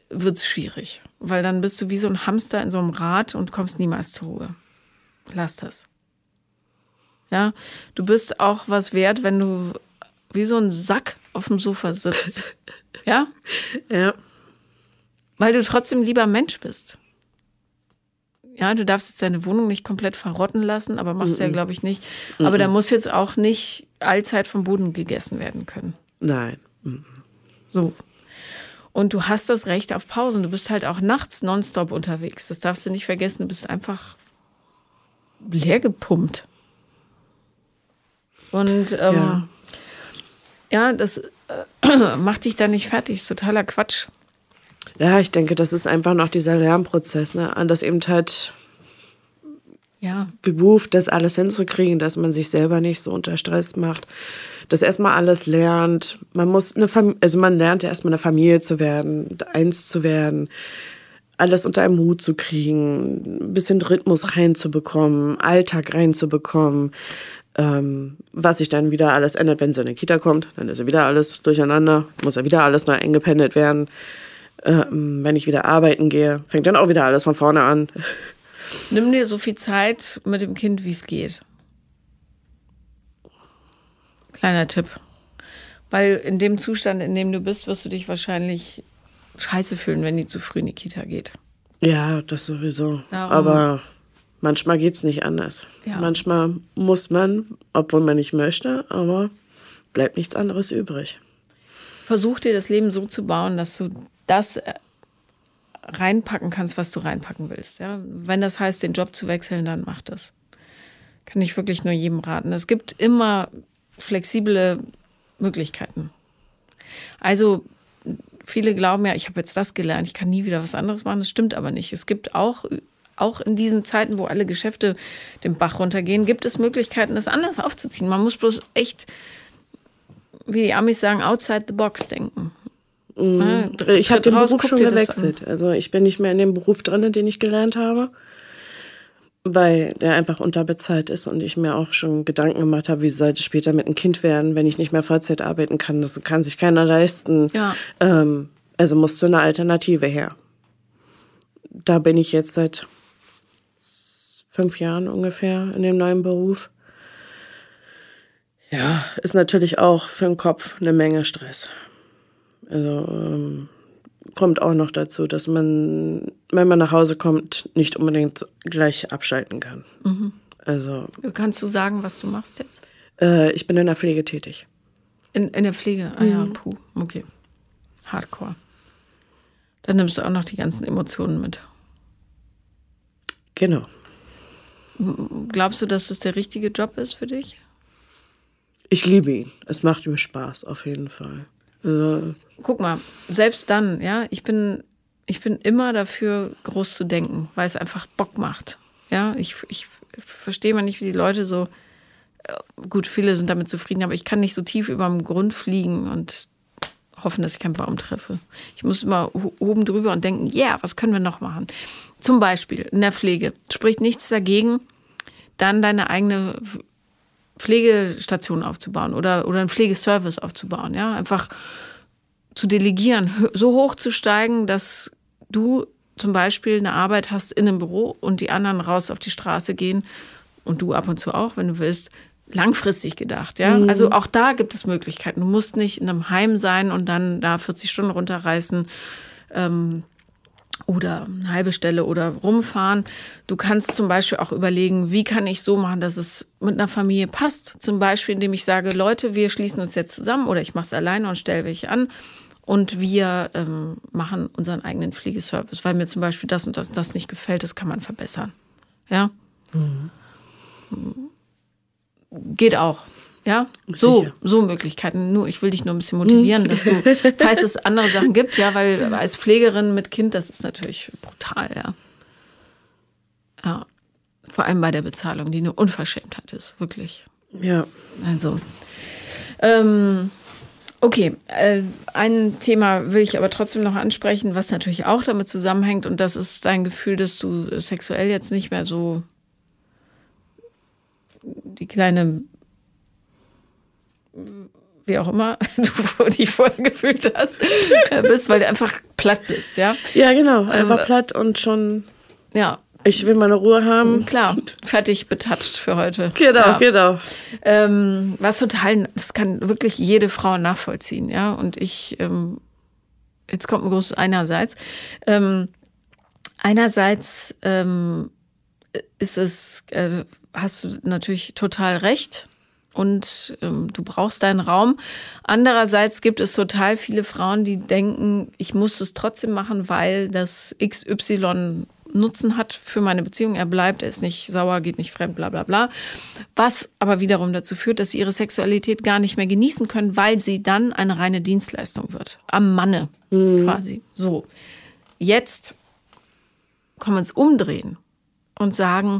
wird es schwierig. Weil dann bist du wie so ein Hamster in so einem Rad und kommst niemals zur Ruhe lass das. Ja, du bist auch was wert, wenn du wie so ein Sack auf dem Sofa sitzt. Ja? Ja. Weil du trotzdem lieber Mensch bist. Ja, du darfst jetzt deine Wohnung nicht komplett verrotten lassen, aber machst mm -mm. ja, glaube ich, nicht. Aber mm da muss jetzt auch nicht allzeit vom Boden gegessen werden können. Nein. So. Und du hast das Recht auf Pausen. Du bist halt auch nachts nonstop unterwegs. Das darfst du nicht vergessen. Du bist einfach leer gepumpt. Und ähm, ja. Ja. das äh, macht dich dann nicht fertig. Ist totaler Quatsch. Ja, ich denke, das ist einfach noch dieser Lernprozess, ne? An das eben halt ja. geruft, das alles hinzukriegen, dass man sich selber nicht so unter Stress macht, dass erstmal alles lernt. Man muss eine Familie, also man lernt ja erstmal eine Familie zu werden, eins zu werden, alles unter einem Hut zu kriegen, ein bisschen Rhythmus reinzubekommen, Alltag reinzubekommen, ähm, was sich dann wieder alles ändert, wenn sie in die Kita kommt, dann ist ja wieder alles durcheinander, muss ja wieder alles neu eingependelt werden. Ähm, wenn ich wieder arbeiten gehe, fängt dann auch wieder alles von vorne an. Nimm dir so viel Zeit mit dem Kind, wie es geht. Kleiner Tipp. Weil in dem Zustand, in dem du bist, wirst du dich wahrscheinlich scheiße fühlen, wenn die zu früh in die Kita geht. Ja, das sowieso. Darum. Aber manchmal geht es nicht anders. Ja. Manchmal muss man, obwohl man nicht möchte, aber bleibt nichts anderes übrig. Versuch dir das Leben so zu bauen, dass du das äh, reinpacken kannst, was du reinpacken willst. Ja? Wenn das heißt, den Job zu wechseln, dann mach das. Kann ich wirklich nur jedem raten. Es gibt immer flexible Möglichkeiten. Also viele glauben ja, ich habe jetzt das gelernt, ich kann nie wieder was anderes machen. Das stimmt aber nicht. Es gibt auch, auch in diesen Zeiten, wo alle Geschäfte den Bach runtergehen, gibt es Möglichkeiten, das anders aufzuziehen. Man muss bloß echt, wie die Amis sagen, outside the box denken. Mhm. Ich habe den Beruf schon gewechselt. Also ich bin nicht mehr in dem Beruf drin, den ich gelernt habe weil der einfach unterbezahlt ist und ich mir auch schon Gedanken gemacht habe, wie sollte es später mit einem Kind werden, wenn ich nicht mehr Vollzeit arbeiten kann. Das kann sich keiner leisten. Ja. Ähm, also musste eine Alternative her. Da bin ich jetzt seit fünf Jahren ungefähr in dem neuen Beruf. Ja, ist natürlich auch für den Kopf eine Menge Stress. Also ähm, kommt auch noch dazu, dass man, wenn man nach Hause kommt, nicht unbedingt gleich abschalten kann. Mhm. Also. Kannst du sagen, was du machst jetzt? Äh, ich bin in der Pflege tätig. In, in der Pflege? Ah mhm. ja, puh, okay. Hardcore. Dann nimmst du auch noch die ganzen Emotionen mit. Genau. Glaubst du, dass das der richtige Job ist für dich? Ich liebe ihn. Es macht mir Spaß, auf jeden Fall. Also, Guck mal, selbst dann, ja, ich bin, ich bin immer dafür, groß zu denken, weil es einfach Bock macht. Ja, ich, ich verstehe mal nicht, wie die Leute so, äh, gut, viele sind damit zufrieden, aber ich kann nicht so tief über dem Grund fliegen und hoffen, dass ich keinen Baum treffe. Ich muss immer oben drüber und denken, ja, yeah, was können wir noch machen? Zum Beispiel in der Pflege. Spricht nichts dagegen, dann deine eigene Pflegestation aufzubauen oder, oder einen Pflegeservice aufzubauen. Ja, einfach zu delegieren, so hoch zu steigen, dass du zum Beispiel eine Arbeit hast in einem Büro und die anderen raus auf die Straße gehen und du ab und zu auch, wenn du willst, langfristig gedacht, ja. Mhm. Also auch da gibt es Möglichkeiten. Du musst nicht in einem Heim sein und dann da 40 Stunden runterreißen. Ähm, oder eine halbe Stelle oder rumfahren. Du kannst zum Beispiel auch überlegen, wie kann ich so machen, dass es mit einer Familie passt. Zum Beispiel, indem ich sage, Leute, wir schließen uns jetzt zusammen oder ich mache es alleine und stelle welche an und wir ähm, machen unseren eigenen Pflegeservice, weil mir zum Beispiel das und das und das nicht gefällt, das kann man verbessern. Ja. Mhm. Geht auch. Ja, so, so Möglichkeiten. Nur, ich will dich nur ein bisschen motivieren, mhm. dass du, falls es andere Sachen gibt, ja, weil als Pflegerin mit Kind, das ist natürlich brutal, ja. Ja. Vor allem bei der Bezahlung, die eine Unverschämtheit ist, wirklich. Ja. Also. Ähm, okay, äh, ein Thema will ich aber trotzdem noch ansprechen, was natürlich auch damit zusammenhängt, und das ist dein Gefühl, dass du sexuell jetzt nicht mehr so die kleine wie auch immer du dich vorher gefühlt hast, äh, bist, weil du einfach platt bist, ja? Ja, genau, einfach ähm, platt und schon. Ja. Ich will meine Ruhe haben. Klar, fertig betatscht für heute. Genau, ja. genau. Ähm, was total, das kann wirklich jede Frau nachvollziehen, ja. Und ich, ähm, jetzt kommt ein großes einerseits. Ähm, einerseits ähm, ist es, äh, hast du natürlich total recht und ähm, du brauchst deinen Raum. Andererseits gibt es total viele Frauen, die denken, ich muss es trotzdem machen, weil das XY Nutzen hat für meine Beziehung. Er bleibt, er ist nicht sauer, geht nicht fremd, bla bla bla. Was aber wiederum dazu führt, dass sie ihre Sexualität gar nicht mehr genießen können, weil sie dann eine reine Dienstleistung wird. Am Manne mhm. quasi. So. Jetzt können wir uns umdrehen und sagen,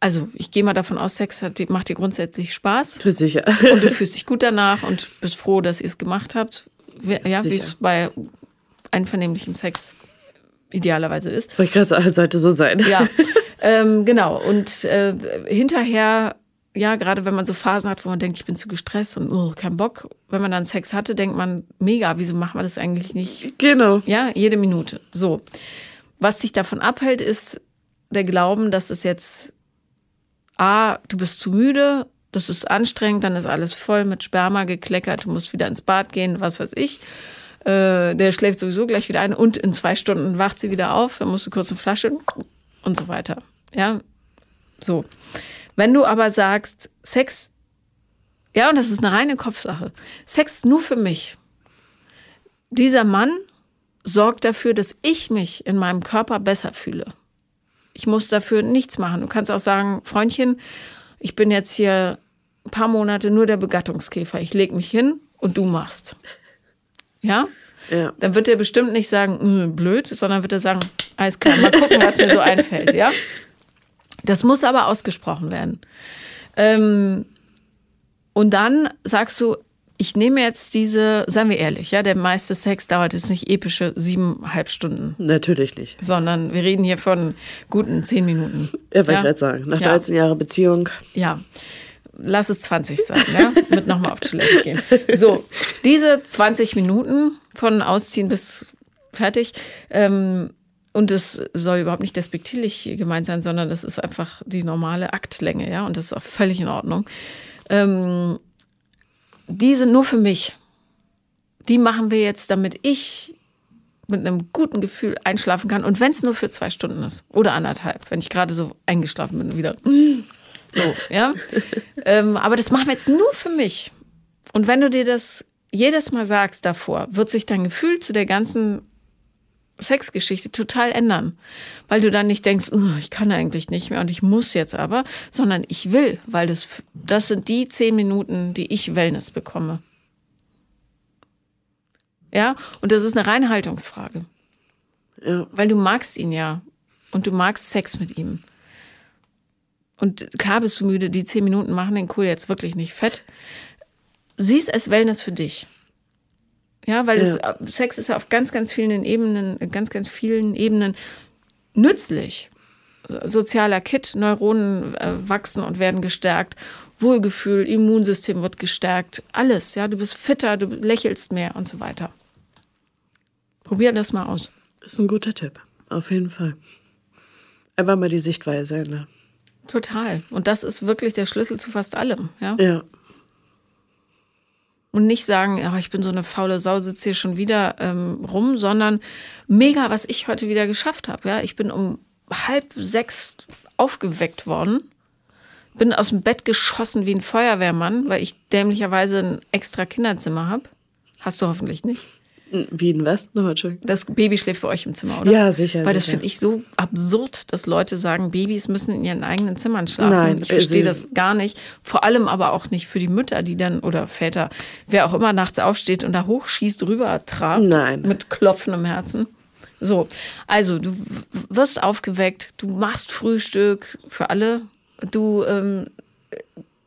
also ich gehe mal davon aus, Sex hat, macht dir grundsätzlich Spaß. Sicher. Und du fühlst dich gut danach und bist froh, dass ihr es gemacht habt. Ja, wie es bei einvernehmlichem Sex idealerweise ist. Wollte ich gerade sagen, sollte so sein. Ja, ähm, genau. Und äh, hinterher, ja, gerade wenn man so Phasen hat, wo man denkt, ich bin zu gestresst und oh, kein Bock. Wenn man dann Sex hatte, denkt man, mega, wieso macht man das eigentlich nicht? Genau. Ja, jede Minute. So. Was dich davon abhält, ist der Glauben, dass es jetzt A, du bist zu müde, das ist anstrengend, dann ist alles voll mit Sperma gekleckert, du musst wieder ins Bad gehen, was weiß ich. Äh, der schläft sowieso gleich wieder ein und in zwei Stunden wacht sie wieder auf, dann musst du kurz eine Flasche und so weiter. Ja, so. Wenn du aber sagst, Sex, ja, und das ist eine reine Kopfsache, Sex nur für mich. Dieser Mann sorgt dafür, dass ich mich in meinem Körper besser fühle. Ich muss dafür nichts machen. Du kannst auch sagen, Freundchen, ich bin jetzt hier ein paar Monate nur der Begattungskäfer. Ich lege mich hin und du machst. Ja? Ja. Dann wird er bestimmt nicht sagen, "Hm, blöd, sondern wird er sagen, alles klar, mal gucken, was mir so einfällt, ja? Das muss aber ausgesprochen werden. Ähm, und dann sagst du, ich nehme jetzt diese, seien wir ehrlich, ja, der meiste Sex dauert jetzt nicht epische siebeneinhalb Stunden, Natürlich nicht. sondern wir reden hier von guten zehn Minuten. Ja, wollte Ja. ich gerade sagen. Nach Ja. 13 Jahren Beziehung. Ja. Lass es 20 sein, ja? Mit nochmal auf Toilette gehen. So, diese 20 Minuten von Ausziehen bis fertig, ähm, und das soll überhaupt nicht despektierlich gemeint sein, sondern das ist einfach die normale Aktlänge, ja, und das ist auch völlig in Ordnung. Ähm, die sind nur für mich. Die machen wir jetzt, damit ich mit einem guten Gefühl einschlafen kann. Und wenn es nur für zwei Stunden ist oder anderthalb, wenn ich gerade so eingeschlafen bin und wieder so, ja. ähm, aber das machen wir jetzt nur für mich. Und wenn du dir das jedes Mal sagst davor, wird sich dein Gefühl zu der ganzen Sexgeschichte total ändern. Weil du dann nicht denkst, "Uh, ich kann eigentlich nicht mehr und ich muss jetzt aber, sondern ich will, weil das, das sind die zehn Minuten, die ich Wellness bekomme. Ja, und das ist eine reine Haltungsfrage. Ja. Weil du magst ihn ja und du magst Sex mit ihm. Und klar bist du müde, die zehn Minuten machen den Kohl jetzt wirklich nicht fett. Siehst es Wellness für dich. Ja, weil es, Sex ist ja auf ganz, ganz vielen Ebenen, ganz, ganz vielen Ebenen nützlich. Sozialer Kit, Neuronen äh, wachsen und werden gestärkt, Wohlgefühl, Immunsystem wird gestärkt, alles. Ja, du bist fitter, du lächelst mehr und so weiter. Probier das mal aus. Ist ein guter Tipp. Auf jeden Fall. Einfach mal die Sichtweise ändern. Total. Und das ist wirklich der Schlüssel zu fast allem. Ja? Ja. Und nicht sagen, ja, ich bin so eine faule Sau, sitze hier schon wieder ähm, rum, sondern mega, was ich heute wieder geschafft habe. Ja? Ich bin um halb sechs aufgeweckt worden, bin aus dem Bett geschossen wie ein Feuerwehrmann, weil ich dämlicherweise ein extra Kinderzimmer habe. Hast du hoffentlich nicht. Wie denn was? Nochmal, Entschuldigung. Das Baby schläft bei euch im Zimmer, oder? Ja, sicher, Weil das finde ich so absurd, dass Leute sagen, Babys müssen in ihren eigenen Zimmern schlafen. Nein, ich verstehe das gar nicht. Vor allem aber auch nicht für die Mütter, die dann, oder Väter, wer auch immer nachts aufsteht und da hochschießt, rüber trabt. Nein. Mit klopfendem Herzen. So, also du wirst aufgeweckt, du machst Frühstück für alle, du ähm,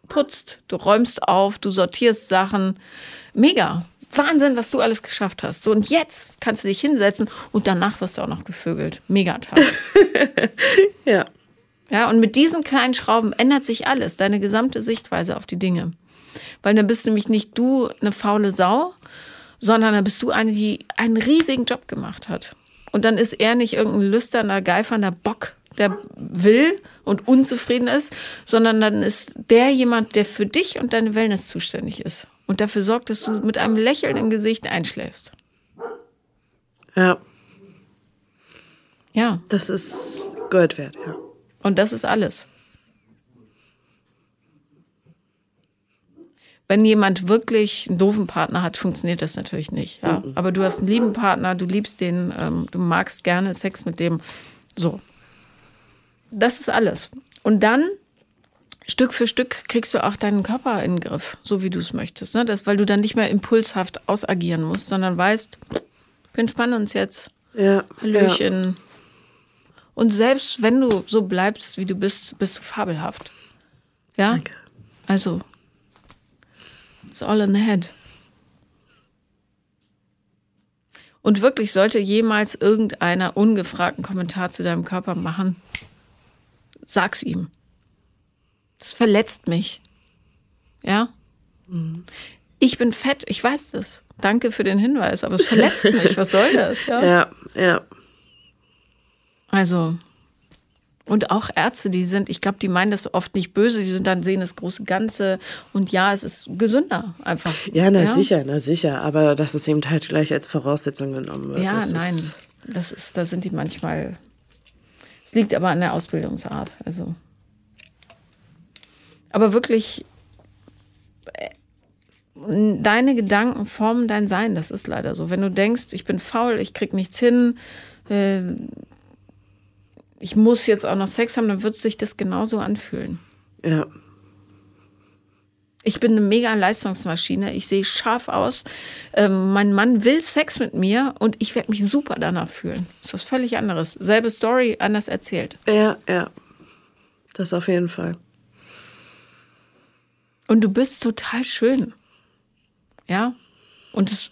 putzt, du räumst auf, du sortierst Sachen. Mega. Wahnsinn, was du alles geschafft hast. So, und jetzt kannst du dich hinsetzen und danach wirst du auch noch gevögelt. Megatag. Ja. Ja, und mit diesen kleinen Schrauben ändert sich alles, deine gesamte Sichtweise auf die Dinge. Weil dann bist nämlich nicht du eine faule Sau, sondern dann bist du eine, die einen riesigen Job gemacht hat. Und dann ist er nicht irgendein lüsterner, geifernder Bock, der will und unzufrieden ist, sondern dann ist der jemand, der für dich und deine Wellness zuständig ist. Und dafür sorgt, dass du mit einem Lächeln im Gesicht einschläfst. Ja. Ja, Das ist Gold wert, ja. und das ist alles. Wenn jemand wirklich einen doofen Partner hat, funktioniert das natürlich nicht. Ja? Aber du hast einen lieben Partner, du liebst den, ähm, du magst gerne Sex mit dem. So. Das ist alles. Und dann, Stück für Stück, kriegst du auch deinen Körper in den Griff, so wie du es möchtest. Ne? Das, weil du dann nicht mehr impulshaft ausagieren musst, sondern weißt, wir entspannen uns jetzt. Ja. Ja. Hallöchen. Und selbst wenn du so bleibst, wie du bist, bist du fabelhaft. Ja? Danke. Also, it's all in the head. Und wirklich, sollte jemals irgendeiner ungefragten Kommentar zu deinem Körper machen, sag's ihm. Das verletzt mich. Ja? Ich bin fett, ich weiß das. Danke für den Hinweis, aber es verletzt mich. Was soll das? Ja? Ja, ja. Also, und auch Ärzte, die sind, ich glaube, die meinen das oft nicht böse, die sind dann sehen das große Ganze und ja, es ist gesünder einfach. Ja, na sicher, na sicher. Aber dass es eben halt gleich als Voraussetzung genommen wird. Ja, das nein, das ist, da sind die manchmal Es liegt aber an der Ausbildungsart. Also. Aber wirklich, deine Gedanken formen dein Sein. Das ist leider so. Wenn du denkst, ich bin faul, ich krieg nichts hin, äh, ich muss jetzt auch noch Sex haben, dann wird sich das genauso anfühlen. Ja. Ich bin eine mega Leistungsmaschine. Ich sehe scharf aus. Ähm, mein Mann will Sex mit mir und ich werde mich super danach fühlen. Das ist was völlig anderes. Selbe Story, anders erzählt. Ja, ja. Das auf jeden Fall. Und du bist total schön. Ja. Und es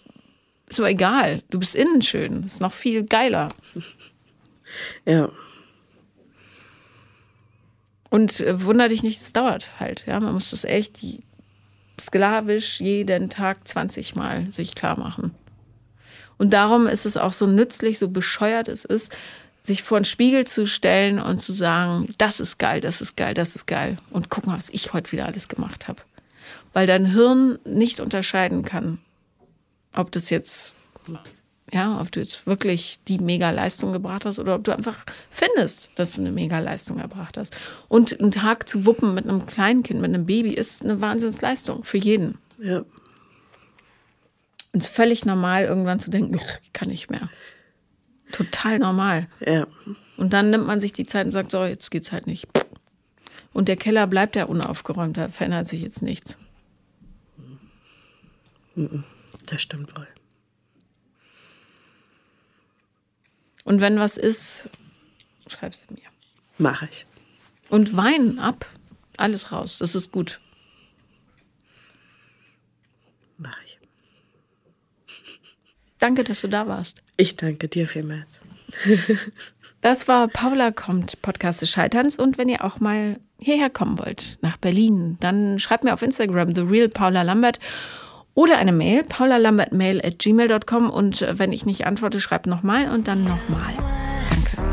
ist aber egal. Du bist innen schön. Das ist noch viel geiler. Ja. Und äh, wunder dich nicht, es dauert halt. Ja, man muss das echt sklavisch jeden Tag 20 Mal sich klar machen. Und darum ist es auch so nützlich, so bescheuert es ist, sich vor den Spiegel zu stellen und zu sagen, das ist geil, das ist geil, das ist geil. Und guck mal, was ich heute wieder alles gemacht habe. Weil dein Hirn nicht unterscheiden kann, ob das jetzt ja, ob du jetzt wirklich die Mega-Leistung gebracht hast oder ob du einfach findest, dass du eine Mega-Leistung erbracht hast. Und einen Tag zu wuppen mit einem Kleinkind, mit einem Baby, ist eine Wahnsinnsleistung für jeden. Ja. Und es ist völlig normal, irgendwann zu denken, ich kann nicht mehr. Total normal. Ja. Und dann nimmt man sich die Zeit und sagt, so, jetzt geht's halt nicht. Und der Keller bleibt ja unaufgeräumt, da verändert sich jetzt nichts. Das stimmt wohl. Und wenn was ist, schreib sie mir. Mache ich. Und weinen ab. Alles raus. Das ist gut. Mache ich. Danke, dass du da warst. Ich danke dir vielmals. Das war Paula kommt, Podcast des Scheiterns. Und wenn ihr auch mal hierher kommen wollt, nach Berlin, dann schreibt mir auf Instagram, The Real Paula Lambert oder eine Mail, paulalambertmail at gmail.com und äh, wenn ich nicht antworte, schreib nochmal und dann nochmal. Danke.